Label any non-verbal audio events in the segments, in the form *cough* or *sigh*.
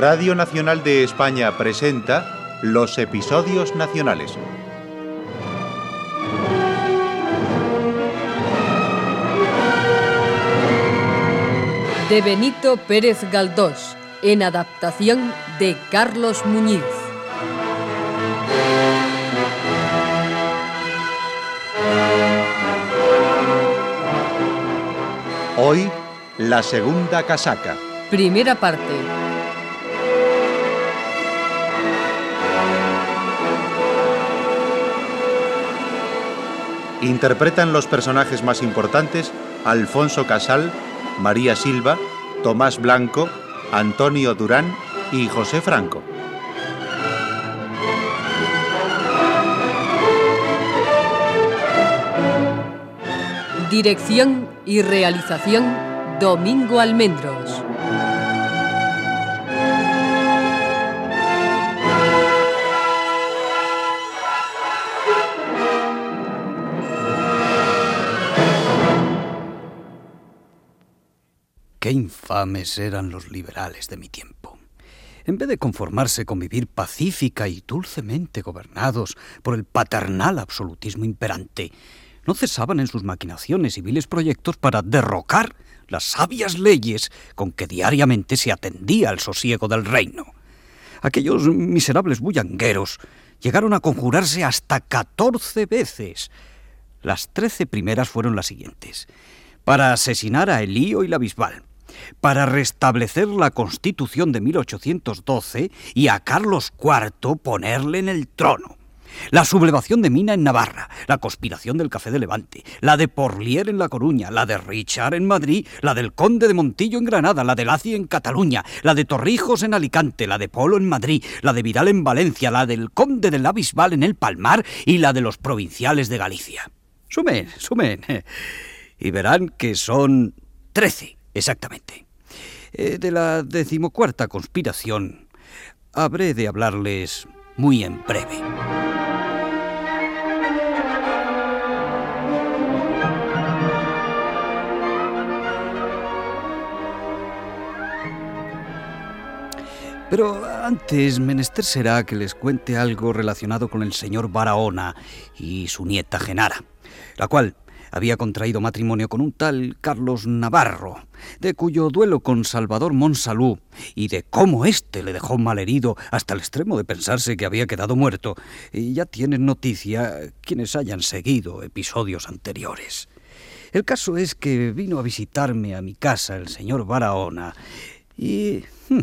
Radio Nacional de España presenta los episodios nacionales. De Benito Pérez Galdós, en adaptación de Carlos Muñiz. Hoy, la segunda casaca. Primera parte. Interpretan los personajes más importantes Alfonso Casal, María Silva, Tomás Blanco, Antonio Durán y José Franco. Dirección y realización Domingo Almendros. Infames eran los liberales de mi tiempo. En vez de conformarse con vivir pacífica y dulcemente gobernados por el paternal absolutismo imperante, no cesaban en sus maquinaciones y viles proyectos para derrocar las sabias leyes con que diariamente se atendía al sosiego del reino. Aquellos miserables bullangueros llegaron a conjurarse hasta catorce veces. Las trece primeras fueron las siguientes. Para asesinar a Elío y la Bisbal, para restablecer la Constitución de 1812 y a Carlos IV ponerle en el trono. La sublevación de Mina en Navarra, la conspiración del Café de Levante, la de Porlier en La Coruña, la de Richard en Madrid, la del Conde de Montillo en Granada, la de Laci en Cataluña, la de Torrijos en Alicante, la de Polo en Madrid, la de Vidal en Valencia, la del Conde de la Bisbal en el Palmar y la de los provinciales de Galicia. Sumen, sumen. *laughs* Y verán que son trece, exactamente. Eh, de la decimocuarta conspiración habré de hablarles muy en breve. Pero antes menester será que les cuente algo relacionado con el señor Barahona y su nieta Genara, la cual había contraído matrimonio con un tal Carlos Navarro, de cuyo duelo con Salvador Monsalú y de cómo éste le dejó malherido hasta el extremo de pensarse que había quedado muerto, y ya tienen noticia quienes hayan seguido episodios anteriores. El caso es que vino a visitarme a mi casa el señor Barahona y hm,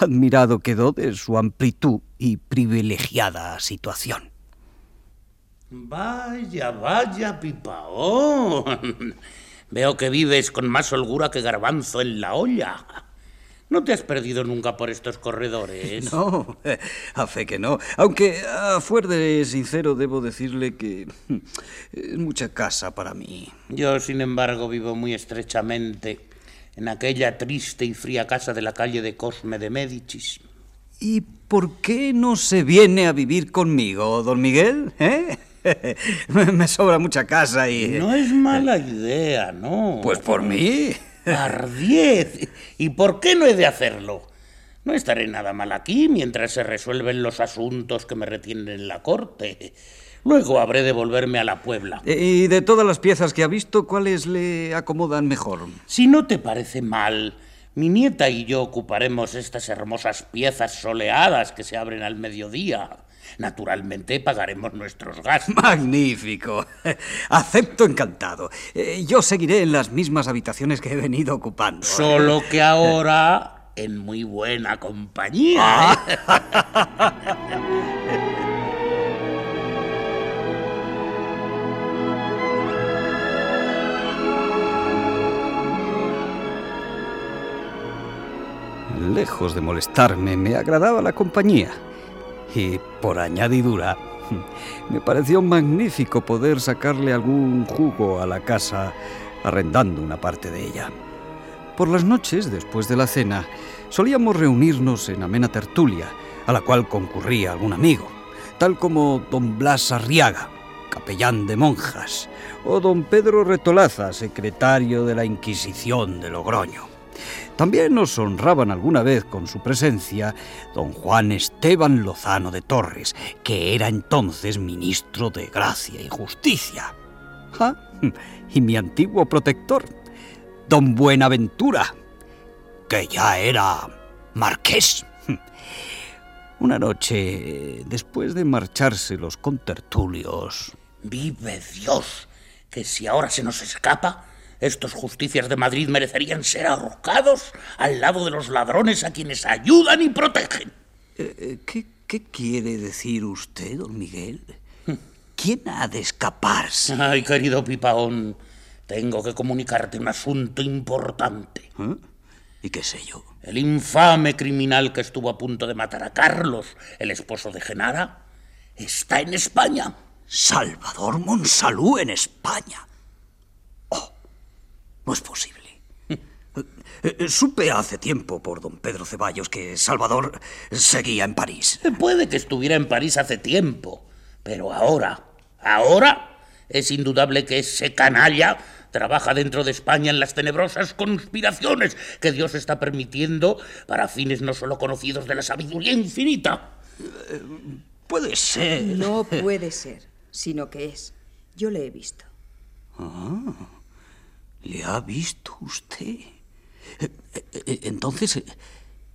admirado quedó de su amplitud y privilegiada situación. Vaya, vaya, pipaón. Veo que vives con más holgura que garbanzo en la olla. ¿No te has perdido nunca por estos corredores? *laughs* No, a fe que no. Aunque a fuer de sincero debo decirle que es mucha casa para mí. Yo, sin embargo, vivo muy estrechamente en aquella triste y fría casa de la calle de Cosme de Médicis. ¿Y por qué no se viene a vivir conmigo, don Miguel? ¿Eh? *laughs* Me sobra mucha casa y... No es mala idea, ¿no? Pues por mí. Ardiez. ¿Y por qué no he de hacerlo? No estaré nada mal aquí mientras se resuelven los asuntos que me retienen en la corte. Luego habré de volverme a la Puebla. Y de todas las piezas que ha visto, ¿cuáles le acomodan mejor? Si no te parece mal, mi nieta y yo ocuparemos estas hermosas piezas soleadas que se abren al mediodía. Naturalmente pagaremos nuestros gastos. Magnífico. *laughs* Acepto encantado. Eh, Yo seguiré en las mismas habitaciones que he venido ocupando. Solo *laughs* que ahora en muy buena compañía. Lejos de molestarme, me agradaba la compañía. Y por añadidura, *laughs* me pareció magnífico poder sacarle algún jugo a la casa arrendando una parte de ella. Por las noches, después de la cena, solíamos reunirnos en amena tertulia, a la cual concurría algún amigo, tal como don Blas Arriaga, capellán de monjas, o don Pedro Retolaza, secretario de la Inquisición de Logroño. También nos honraban alguna vez con su presencia don Juan Esteban Lozano de Torres, que era entonces ministro de Gracia y Justicia. Y mi antiguo protector, don Buenaventura, que ya era marqués. Una noche, después de marcharse los contertulios... Vive Dios, que si ahora se nos escapa, estos justicias de Madrid merecerían ser ahorcados al lado de los ladrones a quienes ayudan y protegen. Eh, eh, ¿qué, ¿Qué quiere decir usted, don Miguel? ¿Quién ha de escaparse? Ay, querido Pipaón, tengo que comunicarte un asunto importante. ¿Eh? ¿Y qué sé yo? El infame criminal que estuvo a punto de matar a Carlos, el esposo de Genara, está en España. Salvador Monsalú en España. No es posible. Eh, eh, supe hace tiempo por don Pedro Ceballos que Salvador seguía en París. Puede que estuviera en París hace tiempo, pero ahora, ahora es indudable que ese canalla trabaja dentro de España en las tenebrosas conspiraciones que Dios está permitiendo para fines no solo conocidos de la sabiduría infinita. Eh, puede ser. No puede ser, sino que es. Yo le he visto. Ah, ¿le ha visto usted? Eh, eh, entonces,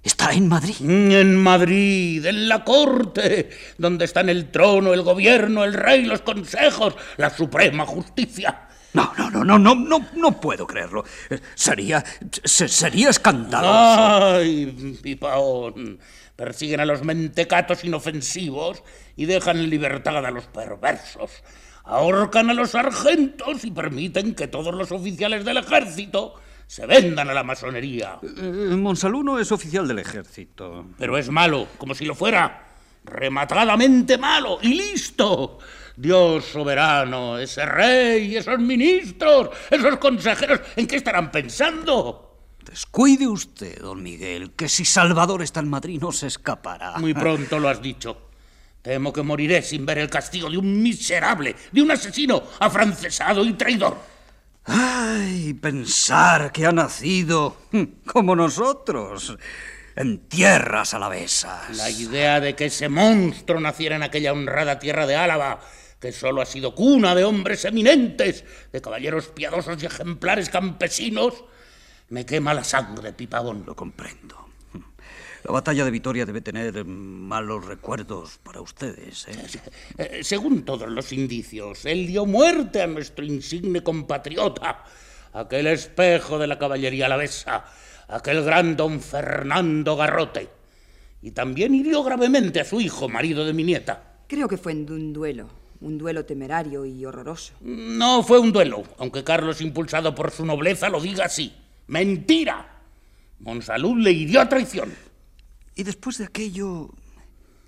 ¿está en Madrid? En Madrid, en la corte, donde están el trono, el gobierno, el rey, los consejos, la suprema justicia. No, no, no, no, no, no, no puedo creerlo. Sería, sería escandaloso. Ay, pipaón. Persiguen a los mentecatos inofensivos y dejan en libertad a los perversos. Ahorcan a los sargentos y permiten que todos los oficiales del ejército se vendan a la masonería. Eh, Monsalú no es oficial del ejército. Pero es malo, como si lo fuera. Rematadamente malo y listo. Dios soberano, ese rey, esos ministros, esos consejeros, ¿en qué estarán pensando? Descuide usted, don Miguel, que si Salvador está en Madrid no se escapará. Muy pronto lo has dicho. Temo que moriré sin ver el castigo de un miserable, de un asesino afrancesado y traidor. Ay, pensar que ha nacido como nosotros, en tierras alavesas. La idea de que ese monstruo naciera en aquella honrada tierra de Álava que solo ha sido cuna de hombres eminentes, de caballeros piadosos y ejemplares campesinos, me quema la sangre, Pipabón. Lo comprendo. La batalla de Vitoria debe tener malos recuerdos para ustedes. ¿eh? *laughs* Eh, según todos los indicios, él dio muerte a nuestro insigne compatriota, aquel espejo de la caballería alavesa, aquel gran don Fernando Garrote. Y también hirió gravemente a su hijo, marido de mi nieta. Creo que fue en un duelo. Un duelo temerario y horroroso. No fue un duelo, aunque Carlos, impulsado por su nobleza, lo diga así. ¡Mentira! Monsalud le hirió a traición. ¿Y después de aquello,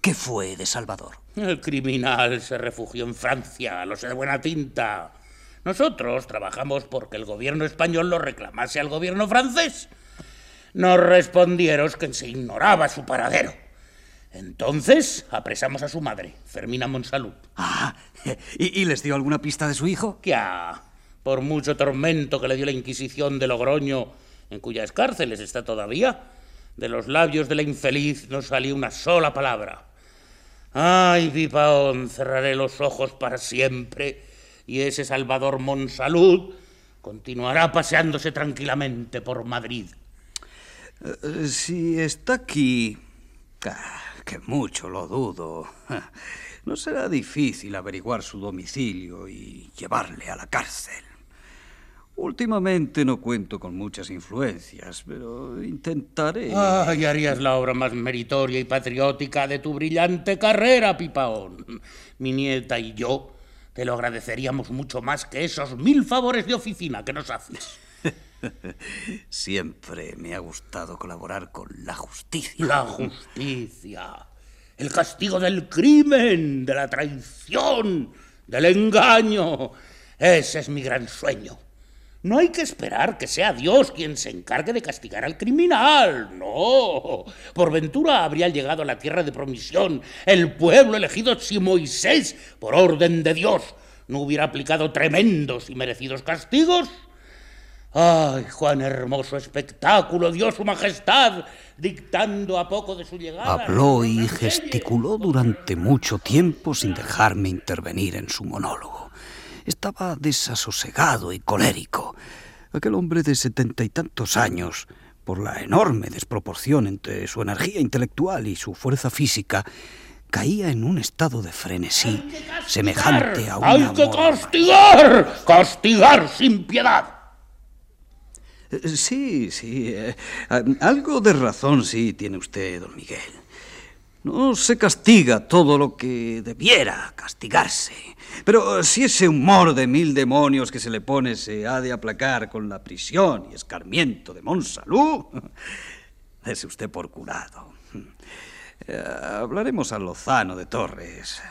qué fue de Salvador? El criminal se refugió en Francia, lo sé de buena tinta. Nosotros trabajamos porque el gobierno español lo reclamase al gobierno francés. Nos respondieron que se ignoraba su paradero. Entonces apresamos a su madre, Fermina Monsalud. Ah, ¿y, les dio alguna pista de su hijo? Ya, por mucho tormento que le dio la Inquisición de Logroño, en cuyas cárceles está todavía, de los labios de la infeliz no salió una sola palabra. Ay, Pipaón, cerraré los ojos para siempre y ese Salvador Monsalud continuará paseándose tranquilamente por Madrid. Eh, si está aquí... Que mucho lo dudo. *laughs* No será difícil averiguar su domicilio y llevarle a la cárcel. Últimamente no cuento con muchas influencias, pero intentaré. Ay, harías la obra más meritoria y patriótica de tu brillante carrera, Pipaón. Mi nieta y yo te lo agradeceríamos mucho más que esos mil favores de oficina que nos haces. *laughs* Siempre me ha gustado colaborar con la justicia. La justicia. El castigo del crimen, de la traición, del engaño. Ese es mi gran sueño. No hay que esperar que sea Dios quien se encargue de castigar al criminal. No. Por ventura habría llegado a la tierra de promisión el pueblo elegido si Moisés, por orden de Dios, no hubiera aplicado tremendos y merecidos castigos Ay, Juan, hermoso espectáculo dio su majestad, dictando a poco de su llegada. Habló y gesticuló durante mucho tiempo sin dejarme intervenir en su monólogo. Estaba desasosegado y colérico. Aquel hombre de setenta y tantos años, por la enorme desproporción entre su energía intelectual y su fuerza física, caía en un estado de frenesí semejante a una... ¡Hay que castigar! ¡Castigar sin piedad! Eh, sí, sí. Eh, algo de razón sí tiene usted, don Miguel. No se castiga todo lo que debiera castigarse. Pero si ese humor de mil demonios que se le pone se ha de aplacar con la prisión y escarmiento de Monsalud, *laughs* es usted por curado. Eh, hablaremos a Lozano de Torres.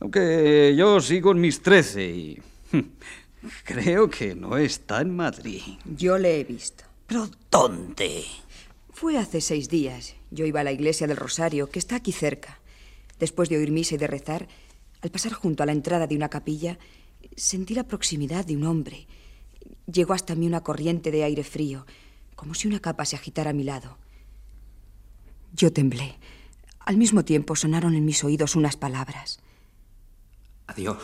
Aunque yo sigo en mis trece y *laughs* creo que no está en Madrid. Yo le he visto. ¿Pero dónde? Fue hace seis días. Yo iba a la iglesia del Rosario, que está aquí cerca. Después de oír misa y de rezar, al pasar junto a la entrada de una capilla, sentí la proximidad de un hombre. Llegó hasta mí una corriente de aire frío, como si una capa se agitara a mi lado. Yo temblé. Al mismo tiempo sonaron en mis oídos unas palabras. Adiós,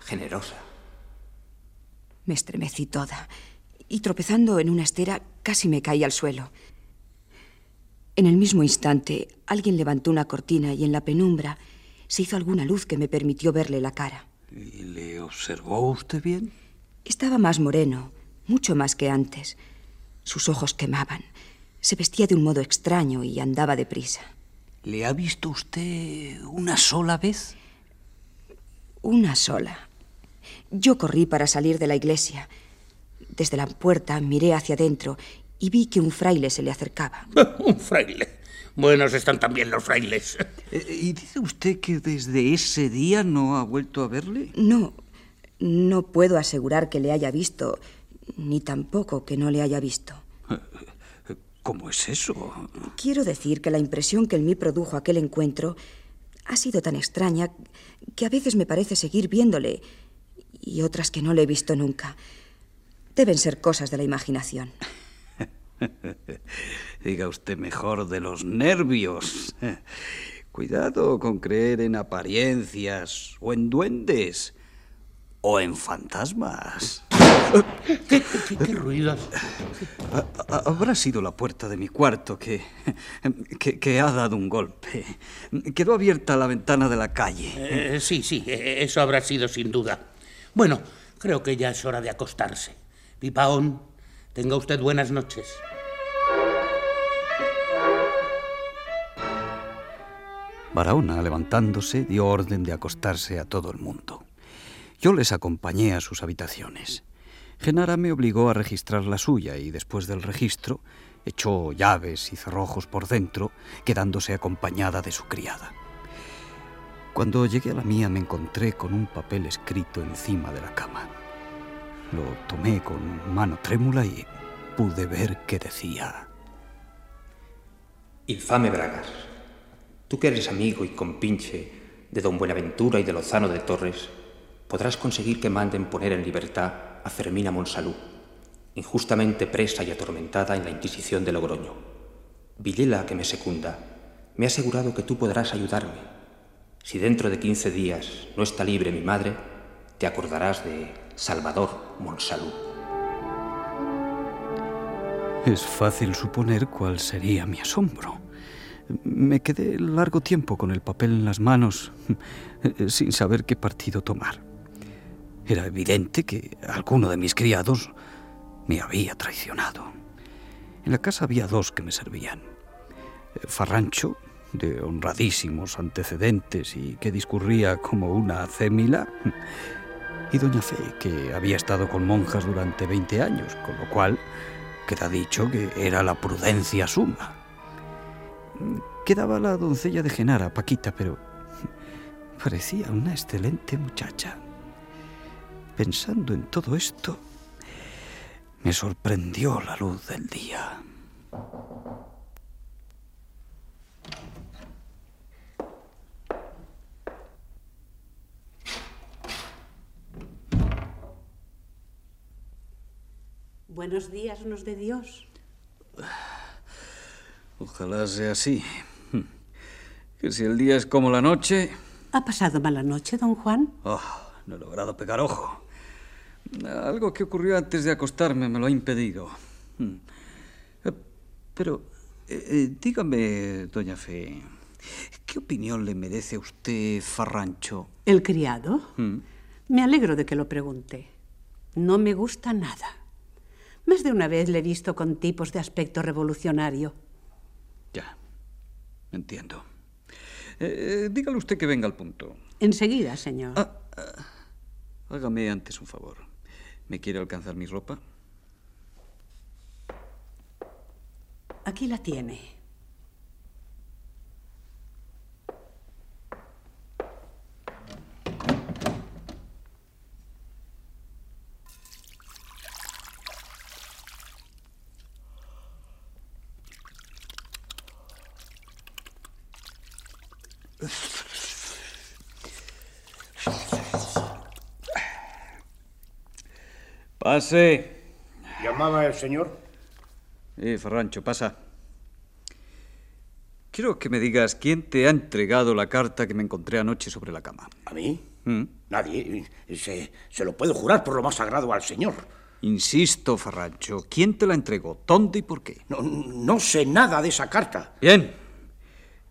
generosa. Me estremecí toda y tropezando en una estera casi me caí al suelo. En el mismo instante, alguien levantó una cortina y en la penumbra se hizo alguna luz que me permitió verle la cara. ¿Y le observó usted bien? Estaba más moreno, mucho más que antes. Sus ojos quemaban. Se vestía de un modo extraño y andaba deprisa. ¿Le ha visto usted una sola vez? Una sola. Yo corrí para salir de la iglesia. Desde la puerta miré hacia adentro y vi que un fraile se le acercaba. *laughs* un fraile. Buenos están también los frailes. Eh, ¿Y dice usted que desde ese día no ha vuelto a verle? No, no puedo asegurar que le haya visto, ni tampoco que no le haya visto. *laughs* ¿Cómo es eso? Quiero decir que la impresión que en mí produjo aquel encuentro ha sido tan extraña que a veces me parece seguir viéndole y otras que no le he visto nunca. Deben ser cosas de la imaginación. *laughs* *laughs* Diga usted mejor de los nervios. *laughs* Cuidado con creer en apariencias o en duendes o en fantasmas. ¿Qué, ruido? Habrá sido la puerta de mi cuarto que, que, ha dado un golpe. Quedó abierta la ventana de la calle. Eh, sí, sí, e, eso habrá sido sin duda. Bueno, creo que ya es hora de acostarse. Pipaón, tenga usted buenas noches. Barahona, levantándose, dio orden de acostarse a todo el mundo. Yo les acompañé a sus habitaciones. Genara me obligó a registrar la suya y después del registro echó llaves y cerrojos por dentro, quedándose acompañada de su criada. Cuando llegué a la mía me encontré con un papel escrito encima de la cama. Lo tomé con mano trémula y pude ver que decía... Infame Bragas, tú que eres amigo y compinche de don Buenaventura y de Lozano de Torres, podrás conseguir que manden poner en libertad a Fermina Monsalud, injustamente presa y atormentada en la Inquisición de Logroño. Villela, que me secunda, me ha asegurado que tú podrás ayudarme. Si dentro de quince días no está libre mi madre, te acordarás de Salvador Monsalud. Es fácil suponer cuál sería mi asombro. Me quedé largo tiempo con el papel en las manos, *laughs* sin saber qué partido tomar. Era evidente que alguno de mis criados me había traicionado. En la casa había dos que me servían. Farrancho, de honradísimos antecedentes y que discurría como una acémila, y doña Fe, que había estado con monjas durante 20 años, con lo cual queda dicho que era la prudencia suma. Quedaba la doncella de Genara, Paquita, pero parecía una excelente muchacha. Pensando en todo esto, me sorprendió la luz del día. Buenos días nos de Dios. Ojalá sea así. Que si el día es como la noche... ¿Ha pasado mala noche, don Juan? Oh, no he logrado pegar ojo. Algo que ocurrió antes de acostarme me lo ha impedido. Eh, pero, eh, eh, dígame, doña Fe, ¿qué opinión le merece a usted Farrancho? ¿El criado? ¿Mm? Me alegro de que lo pregunte. No me gusta nada. Más de una vez le he visto con tipos de aspecto revolucionario. Ya, entiendo. Eh, dígale usted que venga al punto. Enseguida, señor. Ah, ah, hágame antes un favor. ¿Me quiere alcanzar mi ropa? Aquí la tiene. Pase. ¿Llamaba el señor? Eh, Ferrancho, pasa. Quiero que me digas quién te ha entregado la carta que me encontré anoche sobre la cama. ¿A mí? ¿Mm? Nadie. Se, se, lo puedo jurar por lo más sagrado al señor. Insisto, Ferrancho, ¿quién te la entregó? ¿Dónde y por qué? No, no sé nada de esa carta. Bien.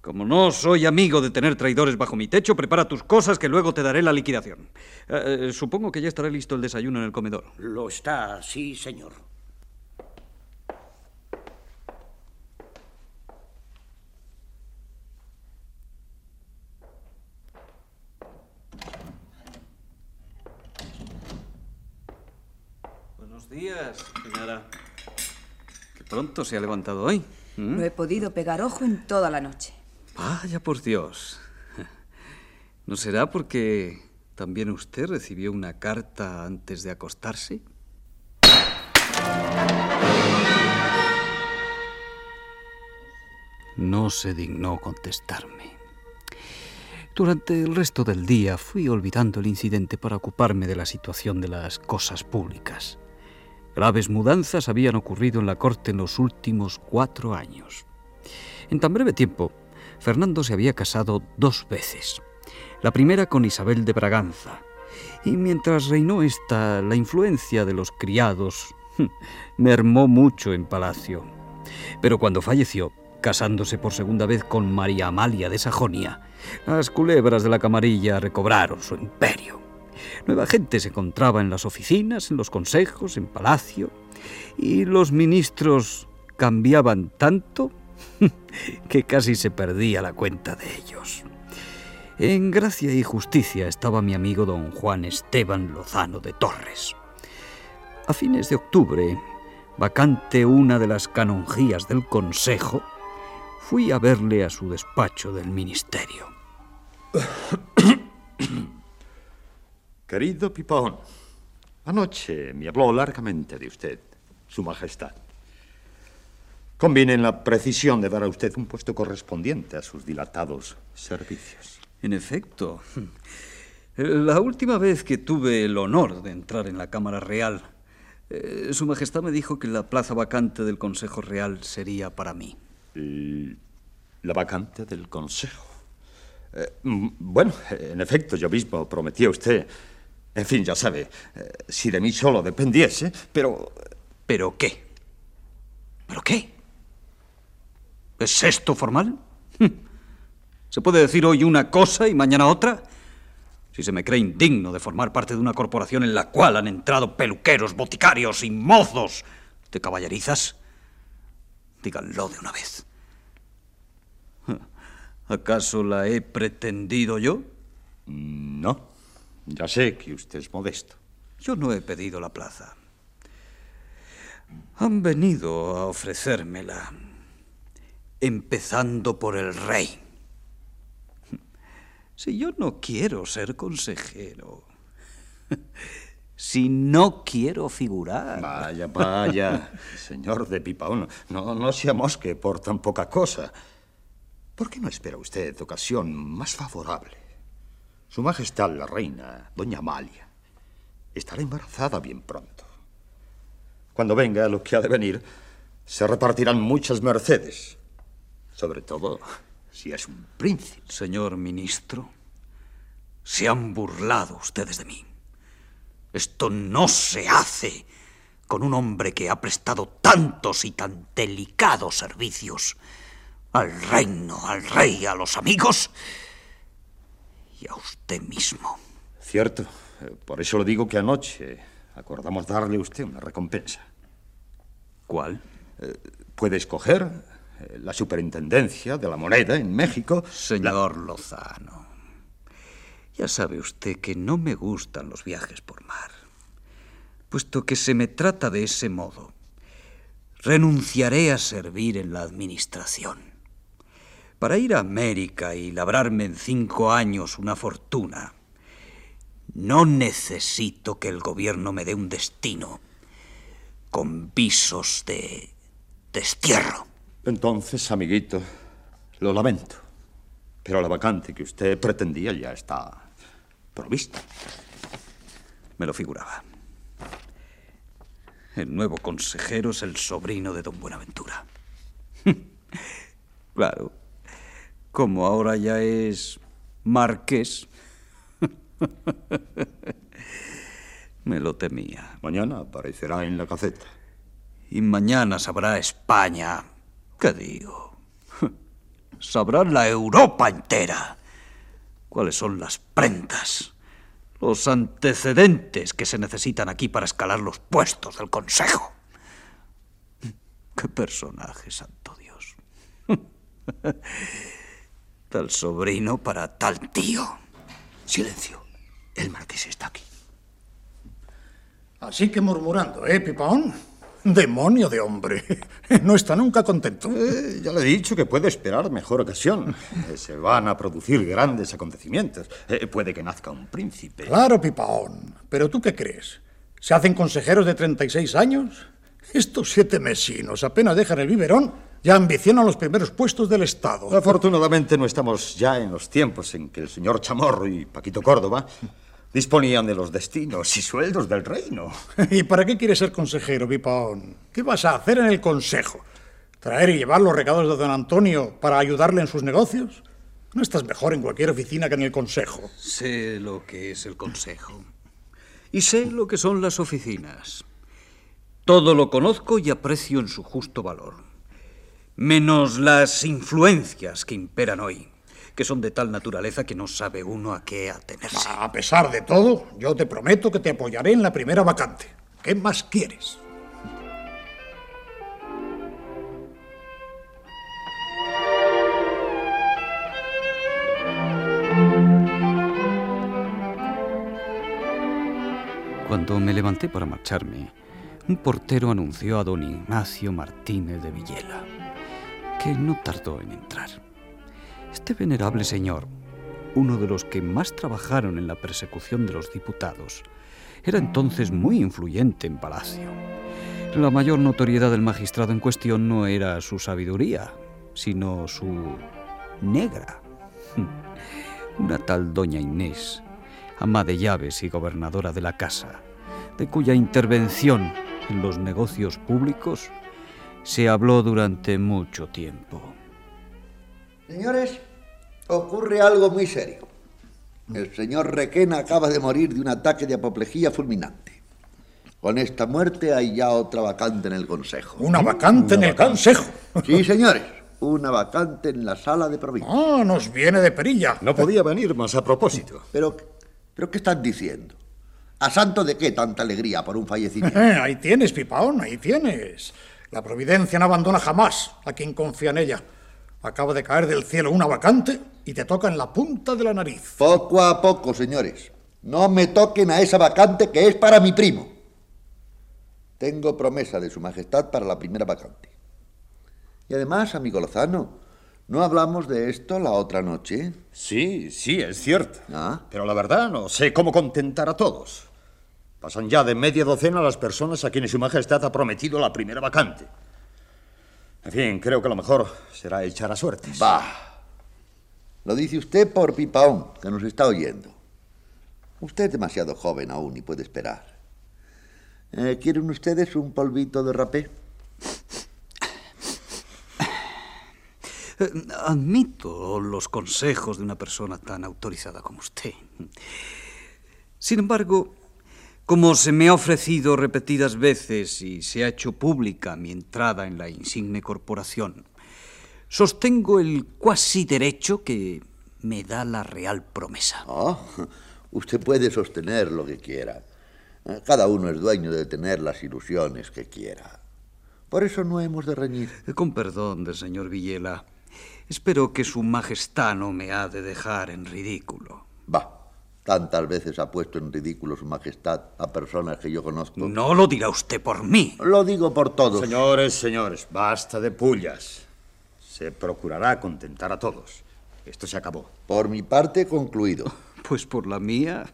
Como no soy amigo de tener traidores bajo mi techo, prepara tus cosas que luego te daré la liquidación. Eh, eh, supongo que ya estará listo el desayuno en el comedor. Lo está, sí, señor. Buenos días, señora. Qué pronto se ha levantado hoy. ¿Mm? No he podido pegar ojo en toda la noche. Vaya por Dios. ¿No será porque también usted recibió una carta antes de acostarse? No se dignó contestarme. Durante el resto del día fui olvidando el incidente para ocuparme de la situación de las cosas públicas. Graves mudanzas habían ocurrido en la corte en los últimos cuatro años. En tan breve tiempo, Fernando se había casado dos veces. La primera con Isabel de Braganza. Y mientras reinó esta, la influencia de los criados mermó mucho en palacio. Pero cuando falleció, casándose por segunda vez con María Amalia de Sajonia, las culebras de la camarilla recobraron su imperio. Nueva gente se encontraba en las oficinas, en los consejos, en palacio, y los ministros cambiaban tanto *laughs* que casi se perdía la cuenta de ellos. En gracia y justicia estaba mi amigo don Juan Esteban Lozano de Torres. A fines de octubre, vacante una de las canonjías del Consejo, fui a verle a su despacho del ministerio. *coughs* Querido Pipón, anoche me habló largamente de usted, Su Majestad. Conviene en la precisión de dar a usted un puesto correspondiente a sus dilatados servicios. En efecto. La última vez que tuve el honor de entrar en la Cámara Real, eh, Su Majestad me dijo que la plaza vacante del Consejo Real sería para mí. ¿La vacante del Consejo? Eh, mm, bueno, en efecto, yo mismo prometí a usted. En fin, ya sabe, eh, si de mí solo dependiese, pero. ¿Pero qué? ¿Pero qué? ¿Es esto formal? Hm. ¿Se puede decir hoy una cosa y mañana otra? Si se me cree indigno de formar parte de una corporación en la cual han entrado peluqueros, boticarios y mozos de caballerizas, díganlo de una vez. ¿Acaso la he pretendido yo? No. Ya sé que usted es modesto. Yo no he pedido la plaza. Han venido a ofrecérmela empezando por el rey. Si yo no quiero ser consejero, si no quiero figurar. Vaya, vaya, señor de Pipaón, no, no se amosque por tan poca cosa. ¿Por qué no espera usted ocasión más favorable? Su Majestad la Reina, doña Amalia, estará embarazada bien pronto. Cuando venga lo que ha de venir, se repartirán muchas mercedes. Sobre todo si es un príncipe. Señor ministro, se han burlado ustedes de mí. Esto no se hace con un hombre que ha prestado tantos y tan delicados servicios al reino, al rey, a los amigos y a usted mismo. Cierto. Eh, por eso lo digo que anoche acordamos darle a usted una recompensa. ¿Cuál? Eh, puede escoger la superintendencia de la moneda en México. Señor Lozano, ya sabe usted que no me gustan los viajes por mar. Puesto que se me trata de ese modo, renunciaré a servir en la administración. Para ir a América y labrarme en cinco años una fortuna, no necesito que el gobierno me dé un destino con visos de destierro. Entonces, amiguito, lo lamento. Pero la vacante que usted pretendía ya está provista. Me lo figuraba. El nuevo consejero es el sobrino de don Buenaventura. *laughs* claro. Como ahora ya es marqués. *laughs* Me lo temía. Mañana aparecerá en la caceta. Y mañana sabrá España. ¿Qué digo? *laughs* Sabrá la Europa entera cuáles son las prendas, los antecedentes que se necesitan aquí para escalar los puestos del Consejo. *laughs* ¡Qué personaje, santo Dios! *laughs* tal sobrino para tal tío. Silencio. El marqués está aquí. Así que murmurando, ¿eh, Pipón? Demonio de hombre. *laughs* No está nunca contento. Eh, ya le he dicho que puede esperar mejor ocasión. Eh, se van a producir grandes acontecimientos. Eh, puede que nazca un príncipe. Claro, Pipaón. Pero ¿tú qué crees? ¿Se hacen consejeros de 36 años? Estos siete mesinos apenas dejan el biberón, ya ambicionan los primeros puestos del Estado. Afortunadamente no estamos ya en los tiempos en que el señor Chamorro y Paquito Córdoba disponían de los destinos y sueldos del reino. *laughs* ¿Y para qué quieres ser consejero, Pipaón? ¿Qué vas a hacer en el consejo? ¿Traer y llevar los recados de don Antonio para ayudarle en sus negocios? No estás mejor en cualquier oficina que en el consejo. Sé lo que es el consejo. Y sé lo que son las oficinas. Todo lo conozco y aprecio en su justo valor. Menos las influencias que imperan hoy que son de tal naturaleza que no sabe uno a qué atenerse. A pesar de todo, yo te prometo que te apoyaré en la primera vacante. ¿Qué más quieres? Cuando me levanté para marcharme, un portero anunció a don Ignacio Martínez de Villela, que no tardó en entrar. Este venerable señor, uno de los que más trabajaron en la persecución de los diputados, era entonces muy influyente en Palacio. La mayor notoriedad del magistrado en cuestión no era su sabiduría, sino su negra. Una tal doña Inés, ama de llaves y gobernadora de la casa, de cuya intervención en los negocios públicos se habló durante mucho tiempo. Señores, ocurre algo muy serio. El señor Requena acaba de morir de un ataque de apoplejía fulminante. Con esta muerte hay ya otra vacante en el Consejo. ¿Una vacante en el Consejo? Sí, señores. Una vacante en la sala de provincia. Ah, nos viene de perilla. No podía venir más a propósito. Pero, pero ¿qué están diciendo? ¿A santo de qué tanta alegría por un fallecimiento? ahí tienes, Pipaón, ahí tienes. La providencia no abandona jamás a quien confía en ella. Acaba de caer del cielo una vacante y te toca en la punta de la nariz. Poco a poco, señores. No me toquen a esa vacante que es para mi primo. Tengo promesa de Su Majestad para la primera vacante. Y además, amigo Lozano, ¿no hablamos de esto la otra noche? Sí, sí, es cierto. ¿Ah? Pero la verdad no sé cómo contentar a todos. Pasan ya de media docena las personas a quienes Su Majestad ha prometido la primera vacante. En fin, creo que lo mejor será echar a suertes. Bah. Lo dice usted por Pipaón, que nos está oyendo. Usted es demasiado joven aún y puede esperar. Eh, ¿Quieren ustedes un polvito de rapé? Eh, Admito los consejos de una persona tan autorizada como usted. Sin embargo, como se me ha ofrecido repetidas veces y se ha hecho pública mi entrada en la insigne corporación, sostengo el cuasi derecho que me da la real promesa. Ah, usted puede sostener lo que quiera. Eh, Cada uno es dueño de tener las ilusiones que quiera. Por eso no hemos de reñir. Eh, Con perdón del señor Villela, espero que su majestad no me ha de dejar en ridículo. Tantas veces ha puesto en ridículo su majestad a personas que yo conozco. No lo dirá usted por mí. Lo digo por todos. Señores, señores, basta de pullas. Se procurará contentar a todos. Esto se acabó. Por mi parte, concluido. *laughs* Pues por la mía,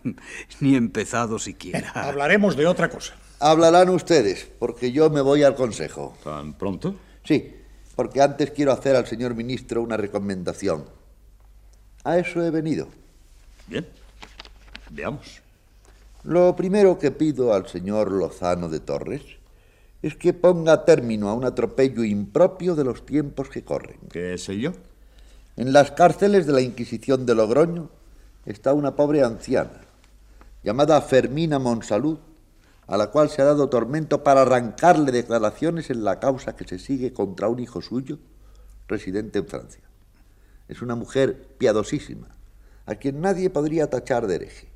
ni empezado siquiera. *laughs* Hablaremos de otra cosa. Hablarán ustedes, porque yo me voy al consejo. ¿Tan pronto? Sí, porque antes quiero hacer al señor ministro una recomendación. A eso he venido. Bien. Veamos. Lo primero que pido al señor Lozano de Torres es que ponga término a un atropello impropio de los tiempos que corren. ¿Qué sé yo? En las cárceles de la Inquisición de Logroño está una pobre anciana, llamada Fermina Monsalud, a la cual se ha dado tormento para arrancarle declaraciones en la causa que se sigue contra un hijo suyo, residente en Francia. Es una mujer piadosísima, a quien nadie podría tachar de hereje.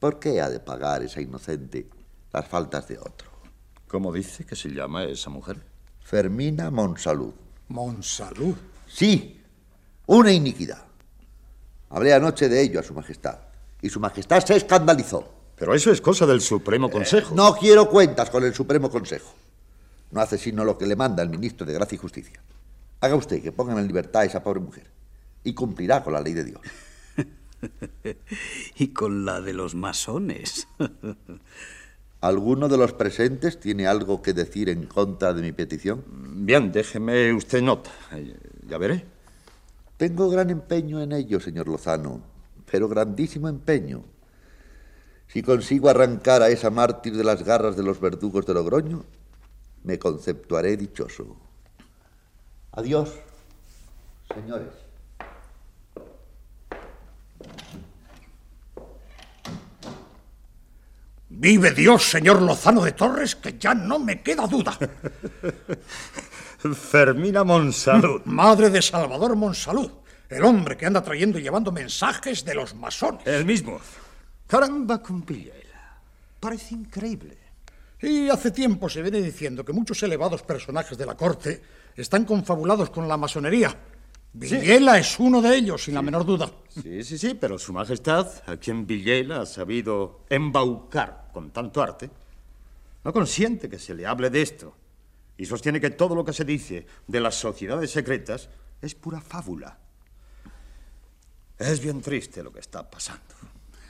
¿Por qué ha de pagar esa inocente las faltas de otro? ¿Cómo dice que se llama esa mujer? Fermina Monsalud. Monsalud. Sí, una iniquidad. Hablé anoche de ello a Su Majestad, y Su Majestad se escandalizó. Pero eso es cosa del Supremo Consejo. No quiero cuentas con el Supremo Consejo. No hace sino lo que le manda el ministro de Gracia y Justicia. Haga usted que pongan en libertad a esa pobre mujer, y cumplirá con la ley de Dios. *laughs* y con la de los masones. *laughs* ¿Alguno de los presentes tiene algo que decir en contra de mi petición? Bien, déjeme usted nota. Eh, Ya veré. Tengo gran empeño en ello, señor Lozano, pero grandísimo empeño. Si consigo arrancar a esa mártir de las garras de los verdugos de Logroño, me conceptuaré dichoso. Adiós, señores. Vive Dios, señor Lozano de Torres, que ya no me queda duda. *laughs* Fermina Monsalud. *laughs* Madre de Salvador Monsalud, el hombre que anda trayendo y llevando mensajes de los masones. El mismo. Caramba con Villela. Parece increíble. Y hace tiempo se viene diciendo que muchos elevados personajes de la corte están confabulados con la masonería. Villela es uno de ellos, sin la menor duda. Sí, sí, sí, pero Su Majestad, a quien Villela ha sabido embaucar con tanto arte, no consiente que se le hable de esto y sostiene que todo lo que se dice de las sociedades secretas es pura fábula. Es bien triste lo que está pasando.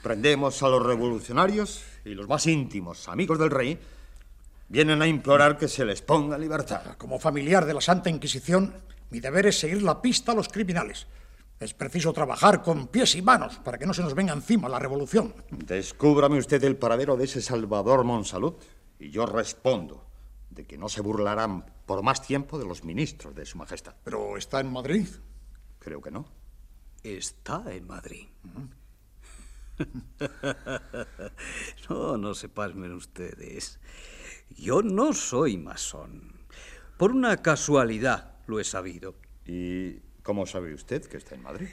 Prendemos a los revolucionarios y los más íntimos amigos del rey vienen a implorar que se les ponga libertad. Como familiar de la Santa Inquisición, mi deber es seguir la pista a los criminales. Es preciso trabajar con pies y manos para que no se nos venga encima la revolución. Descúbrame usted el paradero de ese Salvador Monsalud y yo respondo de que no se burlarán por más tiempo de los ministros de Su Majestad. Pero está en Madrid. Creo que no. Está en Madrid. *laughs* no, no se pasmen ustedes. Yo no soy masón. Por una casualidad lo he sabido. ¿Y cómo sabe usted que está en Madrid?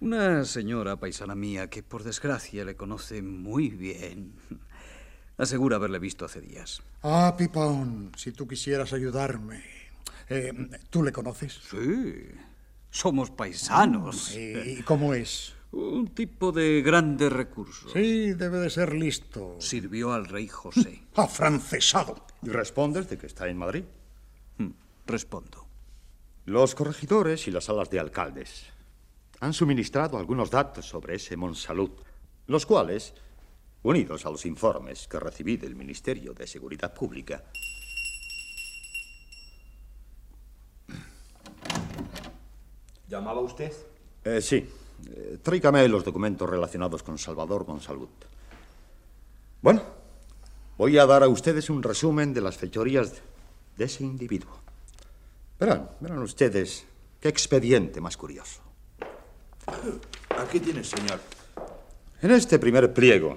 Una señora paisana mía que por desgracia le conoce muy bien. *laughs* Asegura haberle visto hace días. Ah, Pipón, si tú quisieras ayudarme. Eh, ¿Tú le conoces? Sí. Somos paisanos. ¿Y cómo es? Un tipo de grandes recursos. Sí, debe de ser listo. Sirvió al rey José. *laughs* Afrancesado. ¿Y respondes de que está en Madrid? Hmm, Respondo. Los corregidores y las salas de alcaldes han suministrado algunos datos sobre ese Monsalud, los cuales, unidos a los informes que recibí del Ministerio de Seguridad Pública, ¿Llamaba usted? Eh, sí. Eh, tráigame los documentos relacionados con Salvador Monsalud. Bueno, Voy a dar a ustedes un resumen de las fechorías de ese individuo. Verán, verán ustedes qué expediente más curioso. Aquí tienes, señor. En este primer pliego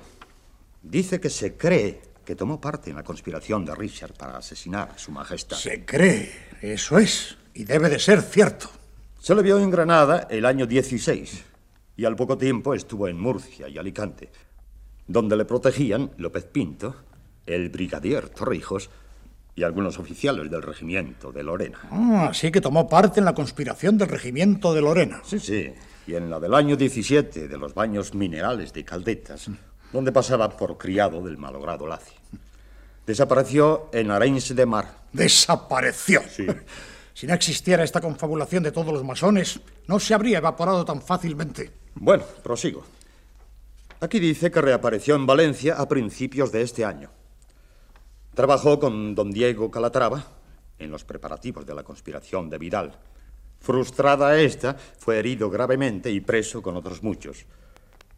dice que se cree que tomó parte en la conspiración de Richard para asesinar a su majestad. Se cree, eso es, y debe de ser cierto. Se le vio en Granada el año 16 y al poco tiempo estuvo en Murcia y Alicante, donde le protegían López Pinto, el brigadier Torrijos y algunos oficiales del regimiento de Lorena. Ah, así que tomó parte en la conspiración del regimiento de Lorena. Sí, sí. Y en la del año 17 de los baños minerales de Caldetas, donde pasaba por criado del malogrado Laci. Desapareció en Arenys de Mar. Desapareció. Sí. *laughs* Si no existiera esta confabulación de todos los masones, no se habría evaporado tan fácilmente. Bueno, prosigo. Aquí dice que reapareció en Valencia a principios de este año. Trabajó con don Diego Calatrava en los preparativos de la conspiración de Vidal. Frustrada esta, fue herido gravemente y preso con otros muchos.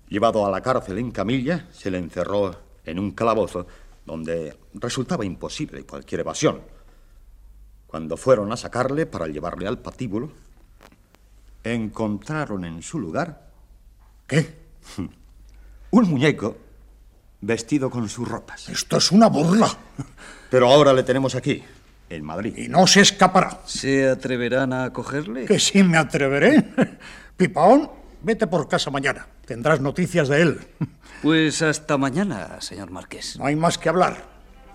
Llevado a la cárcel en camilla, se le encerró en un calabozo donde resultaba imposible cualquier evasión. Cuando fueron a sacarle para llevarle al patíbulo, encontraron en su lugar... ¿Qué? *laughs* Un muñeco vestido con sus ropas. Esto es una burla. *laughs* Pero ahora le tenemos aquí, en Madrid. Y no se escapará. ¿Se atreverán a cogerle? Que sí me atreveré. *laughs* Pipaón, vete por casa mañana. Tendrás noticias de él. *laughs* Pues hasta mañana, señor Marqués. No hay más que hablar.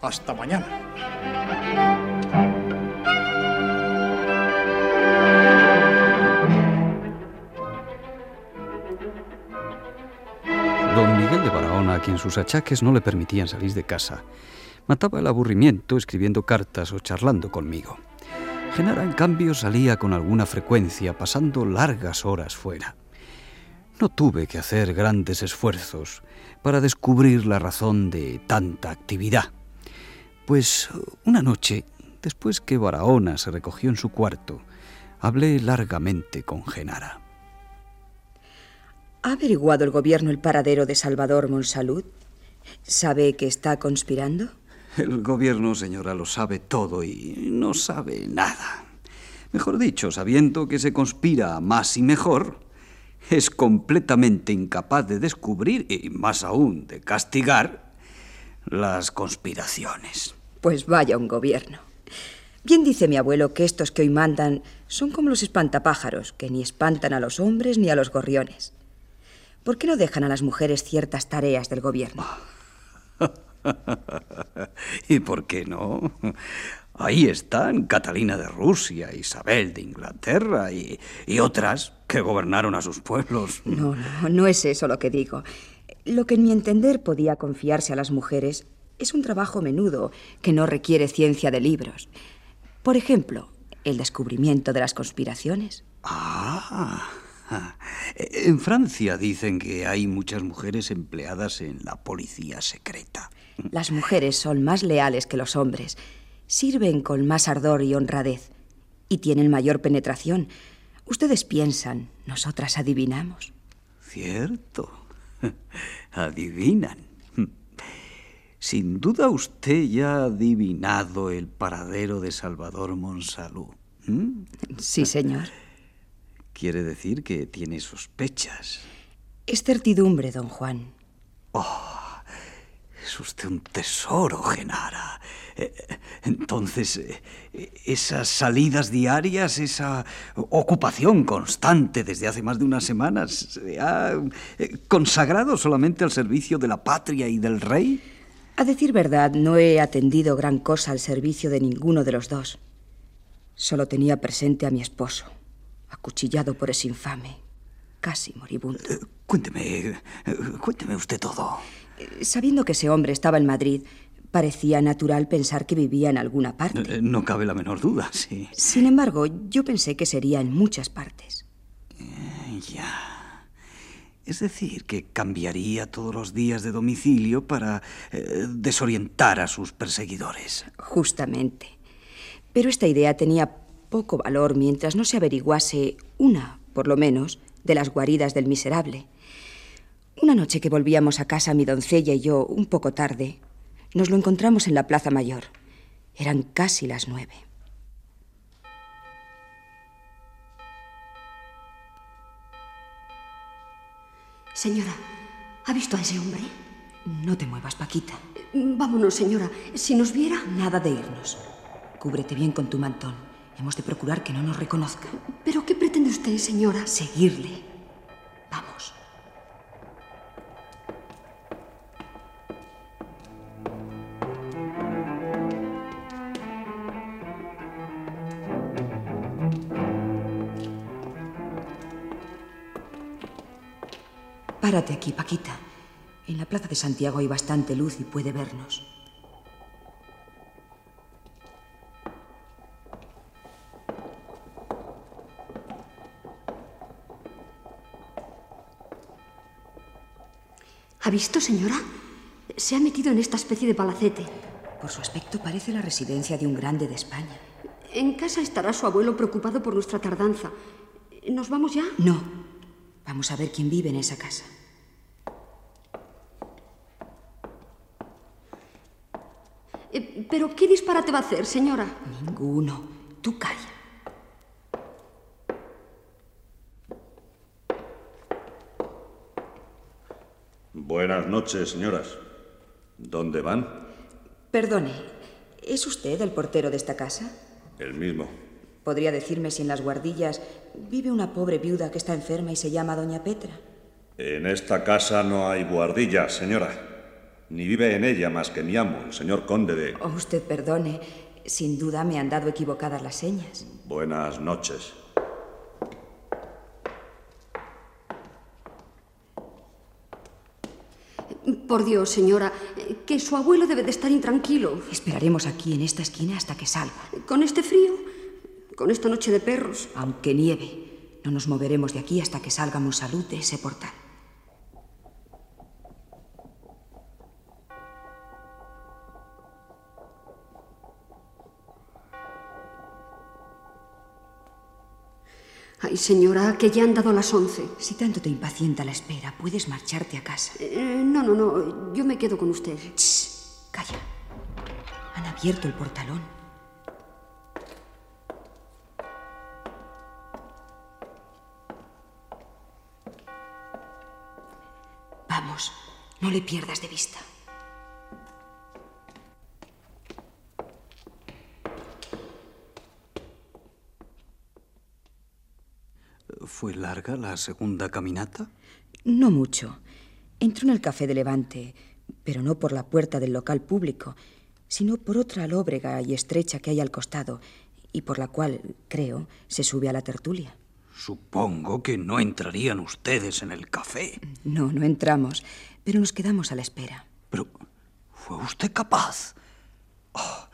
Hasta mañana. Don Miguel de Barahona, a quien sus achaques no le permitían salir de casa, mataba el aburrimiento escribiendo cartas o charlando conmigo. Genara, en cambio, salía con alguna frecuencia, pasando largas horas fuera. No tuve que hacer grandes esfuerzos para descubrir la razón de tanta actividad. Pues una noche, después que Barahona se recogió en su cuarto, hablé largamente con Genara. ¿Ha averiguado el gobierno el paradero de Salvador Monsalud? ¿Sabe que está conspirando? El gobierno, señora, lo sabe todo y no sabe nada. Mejor dicho, sabiendo que se conspira más y mejor, es completamente incapaz de descubrir y más aún de castigar las conspiraciones. Pues vaya un gobierno. Bien dice mi abuelo que estos que hoy mandan son como los espantapájaros, que ni espantan a los hombres ni a los gorriones. ¿Por qué no dejan a las mujeres ciertas tareas del gobierno? *laughs* ¿Y por qué no? Ahí están Catalina de Rusia, Isabel de Inglaterra y, y, otras que gobernaron a sus pueblos. No, no, no es eso lo que digo. Lo que en mi entender podía confiarse a las mujeres es un trabajo menudo que no requiere ciencia de libros. Por ejemplo, el descubrimiento de las conspiraciones. Ah. *laughs* En Francia dicen que hay muchas mujeres empleadas en la policía secreta. *laughs* Las mujeres son más leales que los hombres, sirven con más ardor y honradez y tienen mayor penetración. Ustedes piensan, nosotras adivinamos. Cierto. *laughs* Adivinan. Sin duda usted ya ha adivinado el paradero de Salvador Monsalud. ¿Mm? Sí, señor. Quiere decir que tiene sospechas. Es certidumbre, don Juan. Oh, es usted un tesoro, Genara. Eh, entonces, eh, esas salidas diarias, esa ocupación constante desde hace más de unas semanas, ¿se ha eh, consagrado solamente al servicio de la patria y del rey? A decir verdad, no he atendido gran cosa al servicio de ninguno de los dos. Solo tenía presente a mi esposo acuchillado por ese infame, casi moribundo. Eh, cuénteme, eh, cuénteme usted todo. Eh, sabiendo que ese hombre estaba en Madrid, parecía natural pensar que vivía en alguna parte. no cabe la menor duda, sí. Sin embargo, yo pensé que sería en muchas partes. ya. Es decir, que cambiaría todos los días de domicilio para desorientar a sus perseguidores. Justamente. Pero esta idea tenía poco valor mientras no se averiguase una, por lo menos, de las guaridas del miserable. Una noche que volvíamos a casa mi doncella y yo un poco tarde, Nos lo encontramos en la Plaza Mayor. Eran casi las nueve. Señora, ¿ha visto a ese hombre? No te muevas, Paquita. Vámonos, señora. Si nos viera... Nada de irnos. Cúbrete bien con tu mantón. Hemos de procurar que no nos reconozca. ¿Pero qué pretende usted, señora? Seguirle. Vamos. Párate aquí, Paquita. En la plaza de Santiago hay bastante luz y puede vernos. ¿Ha visto, señora? Se ha metido en esta especie de palacete. Por su aspecto parece la residencia de un grande de España. En casa estará su abuelo preocupado por nuestra tardanza. ¿Nos vamos ya? No. Vamos a ver quién vive en esa casa. Eh, ¿Pero qué disparate va a hacer, señora? Ninguno. Tú calla. Buenas noches, señoras. ¿Dónde van? Perdone, ¿es usted el portero de esta casa? El mismo. ¿Podría decirme si en las guardillas vive una pobre viuda que está enferma y se llama Doña Petra? En esta casa no hay guardillas, señora. Ni vive en ella más que mi amo, el señor conde de... Oh, usted perdone. Sin duda me han dado equivocadas las señas. Buenas noches. Por Dios, señora, que su abuelo debe de estar intranquilo. Esperaremos aquí en esta esquina hasta que salga. ¿Con este frío? ¿Con esta noche de perros? Aunque nieve, no nos moveremos de aquí hasta que salga Monsalud de ese portal. Ay, señora, que ya han dado las once. Si tanto te impacienta la espera, puedes marcharte a casa. Eh, no, no, no. Yo me quedo con usted. Shh, calla. Han abierto el portalón. Vamos, no le pierdas de vista. ¿Fue larga la segunda caminata? No mucho. Entró en el café de Levante, pero no por la puerta del local público, sino por otra lóbrega y estrecha que hay al costado, y por la cual, creo, se sube a la tertulia. Supongo que no entrarían ustedes en el café. No, no entramos, pero nos quedamos a la espera. Pero, ¿fue usted capaz? Oh,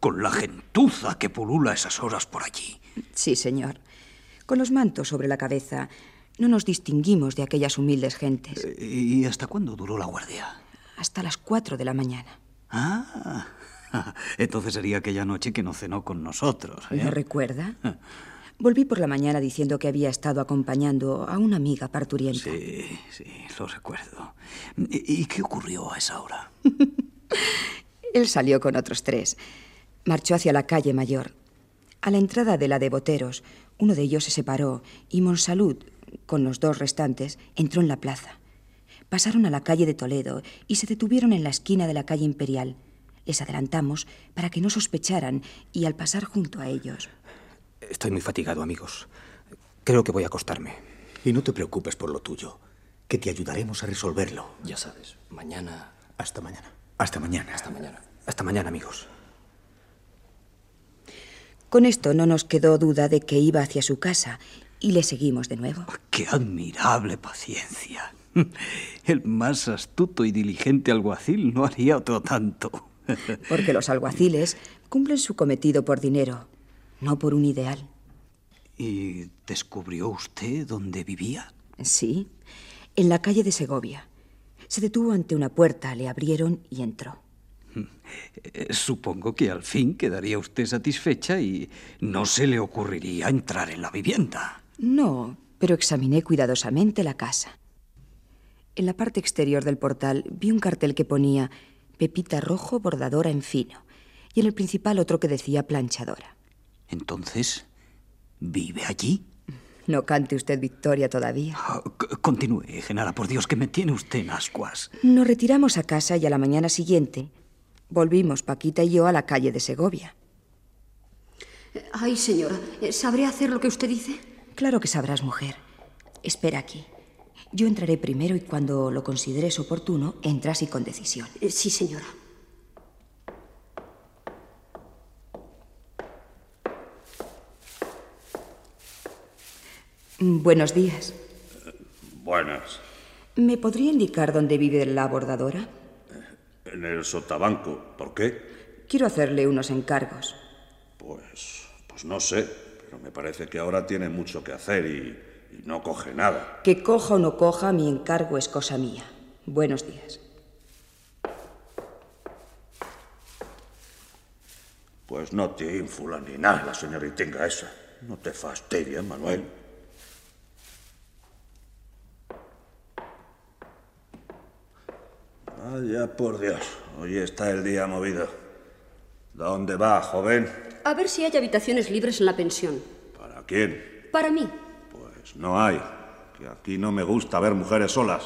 con la gentuza que pulula esas horas por allí. Sí, señor. Con los mantos sobre la cabeza, no nos distinguimos de aquellas humildes gentes. ¿Y hasta cuándo duró la guardia? Hasta las cuatro de la mañana. Ah, *laughs* entonces sería aquella noche que no cenó con nosotros. ¿eh? ¿Lo recuerda? Volví por la mañana diciendo que había estado acompañando a una amiga parturienta. Sí, sí, lo recuerdo. ¿Y, y qué ocurrió a esa hora? *laughs* Él salió con otros tres. Marchó hacia la calle mayor. A la entrada de la de Boteros, uno de ellos se separó y Monsalud, con los dos restantes, entró en la plaza. Pasaron a la calle de Toledo y se detuvieron en la esquina de la calle Imperial. Les adelantamos para que no sospecharan y al pasar junto a ellos. Estoy muy fatigado, amigos. Creo que voy a acostarme. Y no te preocupes por lo tuyo, que te ayudaremos a resolverlo. Ya sabes, mañana... Hasta mañana. Hasta mañana. Hasta mañana. Hasta mañana, amigos. Con esto no nos quedó duda de que iba hacia su casa y le seguimos de nuevo. ¡Qué admirable paciencia! *laughs* El más astuto y diligente alguacil no haría otro tanto. *laughs* Porque los alguaciles cumplen su cometido por dinero, no por un ideal. ¿Y descubrió usted dónde vivía? Sí, en la calle de Segovia. Se detuvo ante una puerta, le abrieron y entró. Supongo que al fin quedaría usted satisfecha y no se le ocurriría entrar en la vivienda. No, pero examiné cuidadosamente la casa. En la parte exterior del portal vi un cartel que ponía Pepita rojo, bordadora en fino. Y en el principal otro que decía planchadora. Entonces, ¿vive allí? No cante usted victoria todavía. Oh, continúe, Genara, por Dios, que me tiene usted en ascuas. Nos retiramos a casa y a la mañana siguiente volvimos, Paquita y yo, a la calle de Segovia. Ay, señora, ¿sabré hacer lo que usted dice? Claro que sabrás, mujer. Espera aquí. Yo entraré primero y cuando lo consideres oportuno, entras y con decisión. Eh, sí, señora. Buenos días. buenas. ¿Me podría indicar dónde vive la bordadora? En el sotabanco. ¿Por qué? Quiero hacerle unos encargos. Pues, pues no sé, pero me parece que ahora tiene mucho que hacer y, y no coge nada. Que coja o no coja, mi encargo es cosa mía. Buenos días. Pues no te infula ni nada la señoritinga esa. No te fastidia, Manuel. Vaya por Dios, hoy está el día movido. ¿Dónde va, joven? A ver si hay habitaciones libres en la pensión. ¿Para quién? Para mí. Pues no hay. Que aquí no me gusta ver mujeres solas.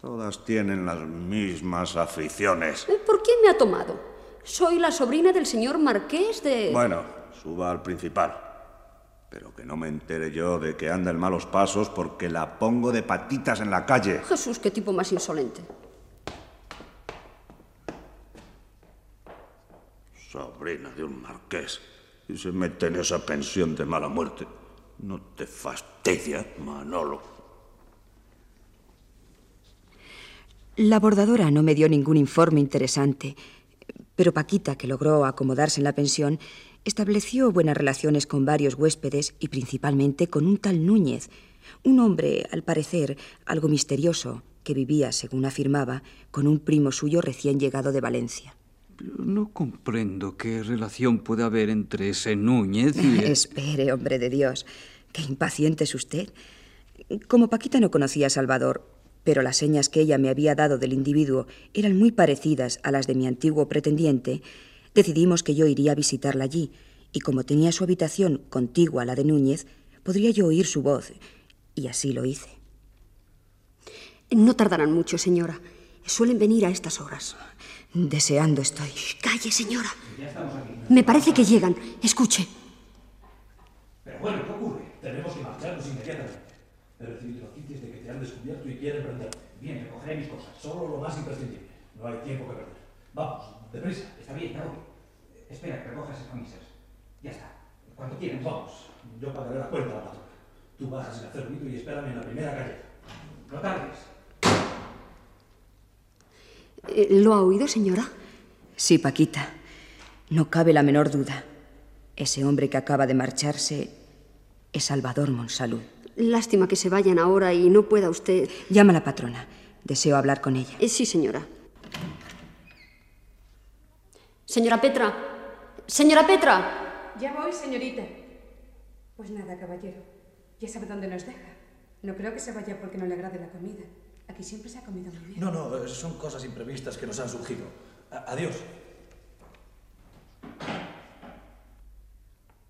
Todas tienen las mismas aficiones. Eh, ¿Por qué me ha tomado? Soy la sobrina del señor marqués de... Bueno, suba al principal. Pero que no me entere yo de que anda en malos pasos porque la pongo de patitas en la calle. Jesús, qué tipo más insolente. Sobrina de un marqués. Y se mete en esa pensión de mala muerte. ¿No te fastidia, Manolo? La bordadora no me dio ningún informe interesante, pero Paquita, que logró acomodarse en la pensión, estableció buenas relaciones con varios huéspedes y principalmente con un tal Núñez, un hombre, al parecer, algo misterioso, que vivía, según afirmaba, con un primo suyo recién llegado de Valencia. No comprendo qué relación puede haber entre ese Núñez y... Espere, hombre de Dios. Qué impaciente es usted. Como Paquita no conocía a Salvador, pero las señas que ella me había dado del individuo eran muy parecidas a las de mi antiguo pretendiente, decidimos que yo iría a visitarla allí, y como tenía su habitación contigua a la de Núñez, podría yo oír su voz, y así lo hice. No tardarán mucho, señora. Suelen venir a estas horas. Deseando estoy. Calle, señora. Me parece que llegan. Escuche. Pero bueno, ¿qué ocurre? Tenemos que marcharnos inmediatamente. He recibido noticias de que te han descubierto y quieren prender. Bien, recogeré mis cosas. Solo lo más imprescindible. No hay tiempo que perder. Vamos, deprisa. Está bien, claro. Espera, que recojas esas camisas. Ya está. Cuando quieras, vamos. Yo pagaré la cuenta a la patrona. Tú bajas sin hacer ruido y espérame en la primera calle. No tardes. Eh, ¿Lo ha oído, señora? Sí, Paquita. No cabe la menor duda. Ese hombre que acaba de marcharse es Salvador Monsalud. Lástima que se vayan ahora y no pueda usted. Llama a la patrona. Deseo hablar con ella. Eh, sí, señora. Señora Petra. Señora Petra. Ya voy, señorita. Pues nada, caballero. Ya sabe dónde nos deja. No creo que se vaya porque no le agrade la comida. Aquí siempre se ha comido muy bien. No, no, son cosas imprevistas que nos han surgido. A adiós.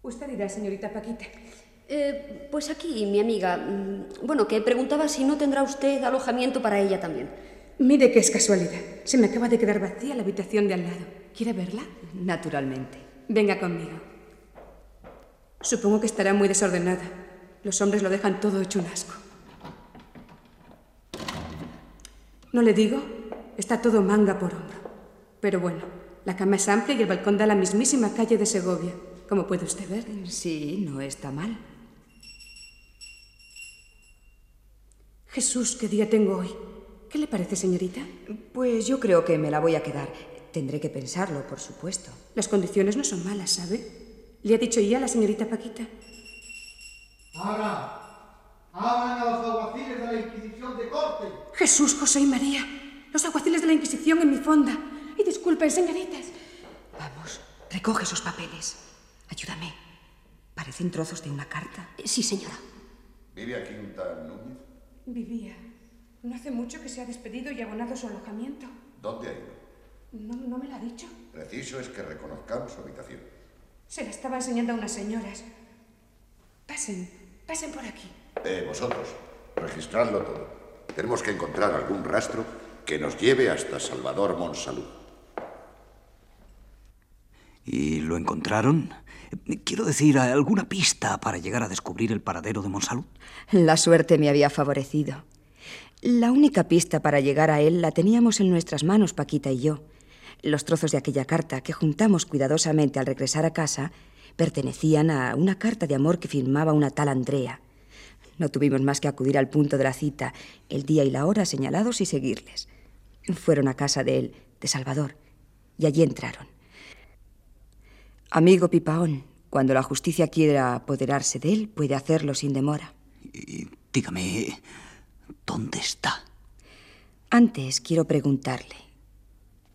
Usted dirá, señorita Paquita. Eh, pues aquí, mi amiga. mm, Bueno, que preguntaba si no tendrá usted alojamiento para ella también. Mire qué es casualidad. Se me acaba de quedar vacía la habitación de al lado. ¿Quiere verla? Naturalmente. Venga conmigo. Supongo que estará muy desordenada. Los hombres lo dejan todo hecho un asco. No le digo, está todo manga por hombro. Pero bueno, la cama es amplia y el balcón da a la mismísima calle de Segovia, como puede usted ver. Sí, no está mal. Jesús, qué día tengo hoy. ¿Qué le parece, señorita? Pues yo creo que me la voy a quedar. Tendré que pensarlo, por supuesto. Las condiciones no son malas, ¿sabe? ¿Le ha dicho ya la señorita Paquita? Hagan, hagan a los alguaciles de la Inquisición de corte. Jesús, José y María, los alguaciles de la Inquisición en mi fonda. Y disculpen, señoritas. Vamos, recoge esos papeles. Ayúdame. Parecen trozos de una carta. Sí, señora. ¿Vive aquí un tal Núñez? Vivía. No hace mucho que se ha despedido y abonado su alojamiento. ¿Dónde ha ido? No, no me lo ha dicho. Preciso es que reconozcamos su habitación. Se la estaba enseñando a unas señoras. Pasen, pasen por aquí. Eh, vosotros, registradlo todo. Tenemos que encontrar algún rastro que nos lleve hasta Salvador Monsalud. ¿Y lo encontraron? Quiero decir, ¿alguna pista para llegar a descubrir el paradero de Monsalud? La suerte me había favorecido. La única pista para llegar a él la teníamos en nuestras manos, Paquita y yo. Los trozos de aquella carta que juntamos cuidadosamente al regresar a casa pertenecían a una carta de amor que firmaba una tal Andrea. No tuvimos más que acudir al punto de la cita, el día y la hora señalados y seguirles. Fueron a casa de él, de Salvador, y allí entraron. Amigo Pipaón, cuando la justicia quiera apoderarse de él, puede hacerlo sin demora. Y dígame, ¿dónde está? Antes quiero preguntarle,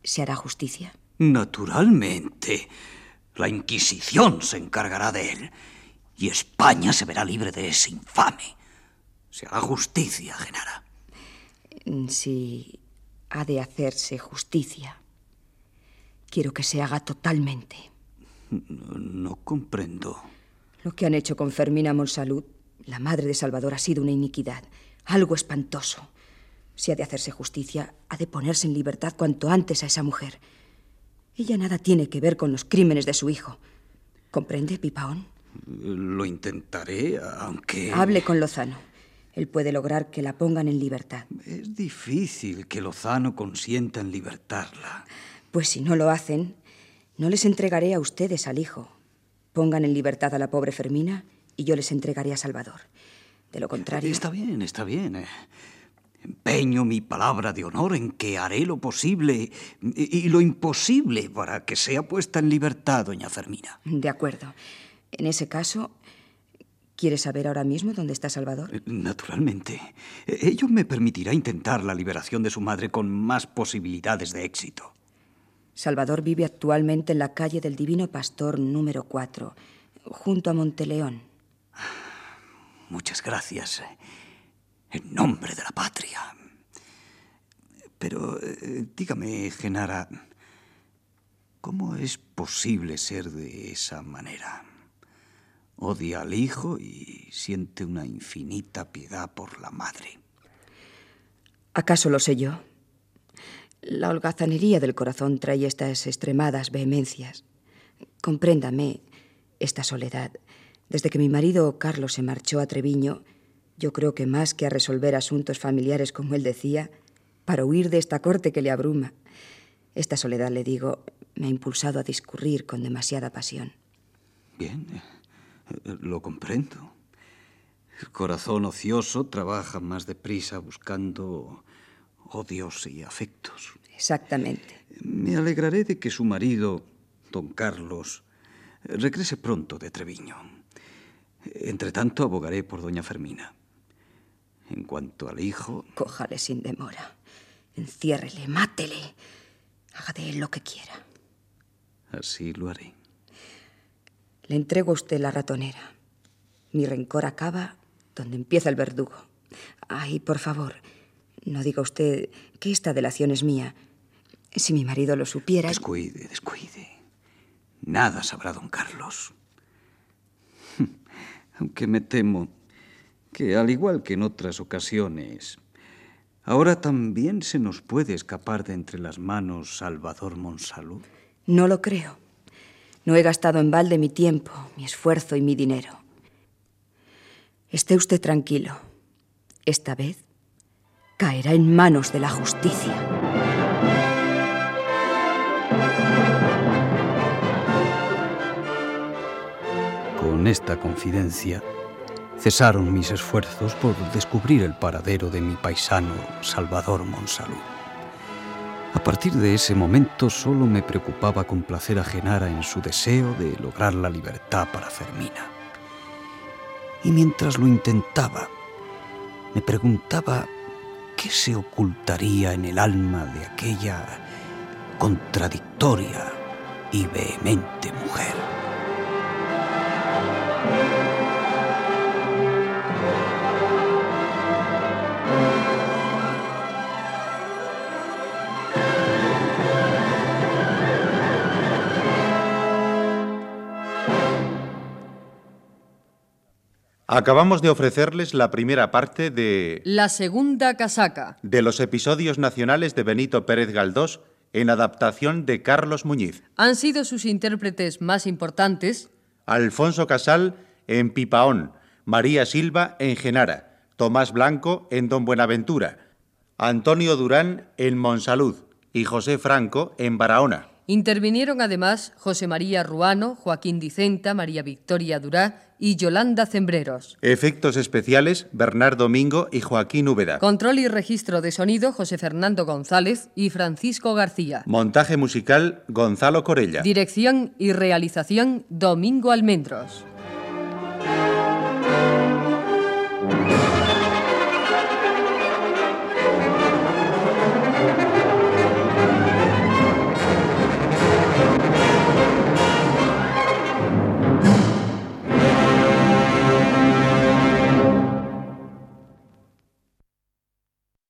¿se hará justicia? Naturalmente. La Inquisición se encargará de él y España se verá libre de ese infame. Se hará justicia, Genara. Si ha de hacerse justicia, quiero que se haga totalmente. No, no comprendo. Lo que han hecho con Fermina Monsalud, la madre de Salvador, ha sido una iniquidad, algo espantoso. Si ha de hacerse justicia, ha de ponerse en libertad cuanto antes a esa mujer. Ella nada tiene que ver con los crímenes de su hijo. ¿Comprende, Pipaón? Lo intentaré, aunque... Hable con Lozano. Él puede lograr que la pongan en libertad. Es difícil que Lozano consienta en libertarla. Pues si no lo hacen, no les entregaré a ustedes al hijo. Pongan en libertad a la pobre Fermina y yo les entregaré a Salvador. De lo contrario... Está bien, está bien. eh. Empeño mi palabra de honor en que haré lo posible y y lo imposible para que sea puesta en libertad, doña Fermina. De acuerdo. En ese caso, ¿quiere saber ahora mismo dónde está Salvador? Naturalmente. Ello me permitirá intentar la liberación de su madre con más posibilidades de éxito. Salvador vive actualmente en la calle del Divino Pastor número 4, junto a Monteleón. Muchas gracias. En nombre de la patria. Pero eh, dígame, Genara, ¿cómo es posible ser de esa manera? Odia al hijo y siente una infinita piedad por la madre. ¿Acaso lo sé yo? La holgazanería del corazón trae estas extremadas vehemencias. Compréndame esta soledad. Desde que mi marido Carlos se marchó a Treviño, yo creo que más que a resolver asuntos familiares, como él decía, para huir de esta corte que le abruma. Esta soledad, le digo, me ha impulsado a discurrir con demasiada pasión. Bien, lo comprendo. El corazón ocioso trabaja más deprisa buscando odios y afectos. Exactamente. Me alegraré de que su marido, don Carlos, regrese pronto de Treviño. Entre tanto, abogaré por doña Fermina. En cuanto al hijo, Cójale sin demora. Enciérrele, mátele. Haga de él lo que quiera. así lo haré. Le entrego a usted la ratonera. Mi rencor acaba donde empieza el verdugo. Ay, por favor, no diga usted que esta delación es mía. Si mi marido lo supiera... Descuide, descuide. Nada sabrá don Carlos. *laughs* Aunque me temo que, al igual que en otras ocasiones, ahora también se nos puede escapar de entre las manos Salvador Monsalud. No lo creo. No he gastado en balde mi tiempo, mi esfuerzo y mi dinero. Esté usted tranquilo. Esta vez caerá en manos de la justicia. Con esta confidencia cesaron mis esfuerzos por descubrir el paradero de mi paisano Salvador Monsalud. A partir de ese momento solo me preocupaba complacer a Genara en su deseo de lograr la libertad para Fermina. Y mientras lo intentaba, me preguntaba qué se ocultaría en el alma de aquella contradictoria y vehemente mujer. Acabamos de ofrecerles la primera parte de... La segunda casaca. De los episodios nacionales de Benito Pérez Galdós en adaptación de Carlos Muñiz. Han sido sus intérpretes más importantes Alfonso Casal en Pipaón, María Silva en Genara, Tomás Blanco en Don Buenaventura, Antonio Durán en Monsalud y José Franco en Barahona. Intervinieron además José María Ruano, Joaquín Dicenta, María Victoria Durá y Yolanda Cembreros. Efectos especiales Bernardo Domingo y Joaquín Úbeda. Control y registro de sonido José Fernando González y Francisco García. Montaje musical Gonzalo Corella. Dirección y realización Domingo Almendros.